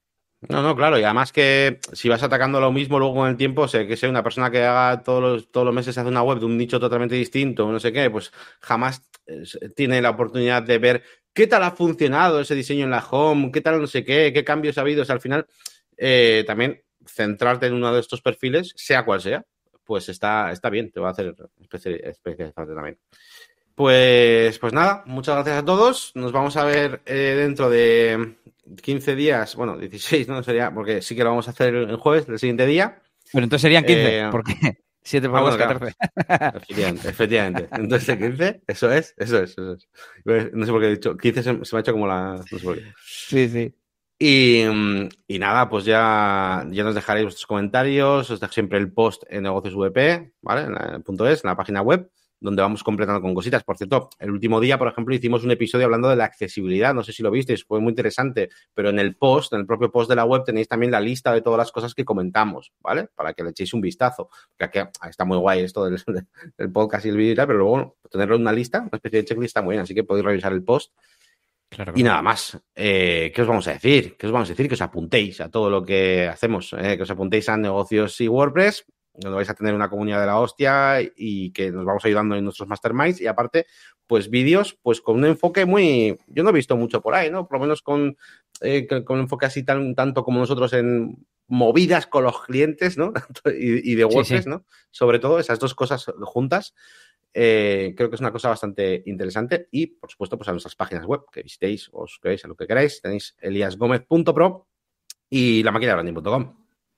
No, no, claro, y además que si vas atacando lo mismo luego con el tiempo, sé que sea una persona que haga todos los, todos los meses hace una web de un nicho totalmente distinto, no sé qué, pues jamás eh, tiene la oportunidad de ver qué tal ha funcionado ese diseño en la home, qué tal no sé qué, qué cambios ha habido. al final, eh, también centrarte en uno de estos perfiles, sea cual sea, pues está, está bien, te va a hacer especializarte también. Pues, pues nada, muchas gracias a todos. Nos vamos a ver eh, dentro de 15 días, bueno, 16, ¿no? Sería, porque sí que lo vamos a hacer el jueves, el siguiente día. Pero entonces serían 15, eh, porque 7 por ah, 14. Efectivamente, efectivamente. Entonces, 15, eso es, eso es, eso es. No sé por qué he dicho, 15 se, me ha hecho como la... No sé por qué. Sí, sí. Y, y, nada, pues ya, ya nos dejaréis vuestros comentarios, os dejo siempre el post en negocios VP, ¿vale? En el punto es, en la página web donde vamos completando con cositas. Por cierto, el último día, por ejemplo, hicimos un episodio hablando de la accesibilidad. No sé si lo visteis, fue muy interesante. Pero en el post, en el propio post de la web, tenéis también la lista de todas las cosas que comentamos, ¿vale? Para que le echéis un vistazo. Porque aquí está muy guay esto del, podcast y el vídeo y tal, pero luego tenerlo en una lista, una especie de checklist está muy bien. Así que podéis revisar el post. y nada más. Eh, ¿Qué os vamos a decir? ¿Qué os vamos a decir? Que os apuntéis a todo lo que hacemos, eh, que os apuntéis a negocios y WordPress donde vais a tener una comunidad de la hostia y que nos vamos ayudando en nuestros masterminds y aparte, pues vídeos, pues con un enfoque muy, yo no he visto mucho por ahí, ¿no? Por lo menos con, eh, con un enfoque así tan, tanto como nosotros en movidas con los clientes, ¿no? y, de WordPress, ¿no? Sobre todo esas dos cosas juntas. Eh, creo que es una cosa bastante interesante y, por supuesto, pues a nuestras páginas web que visitéis o os a lo que queráis. Tenéis eliasgomez.pro y la máquina branding.com,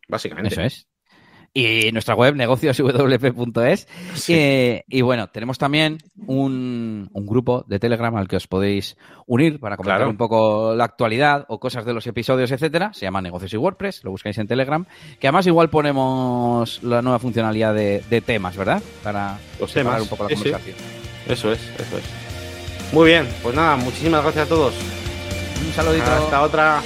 básicamente. Eso es y nuestra web negocioswp.es. Eh, y bueno, tenemos también un, grupo de Telegram al que os podéis unir para comentar un poco la actualidad o cosas de los episodios, etcétera. Se llama Negocios y WordPress, lo buscáis en Telegram. Que además igual ponemos la nueva funcionalidad de, temas, ¿verdad? Para los temas. un poco la conversación. Eso es, eso es. Muy bien, pues nada, muchísimas gracias a todos. Un saludito. Hasta otra.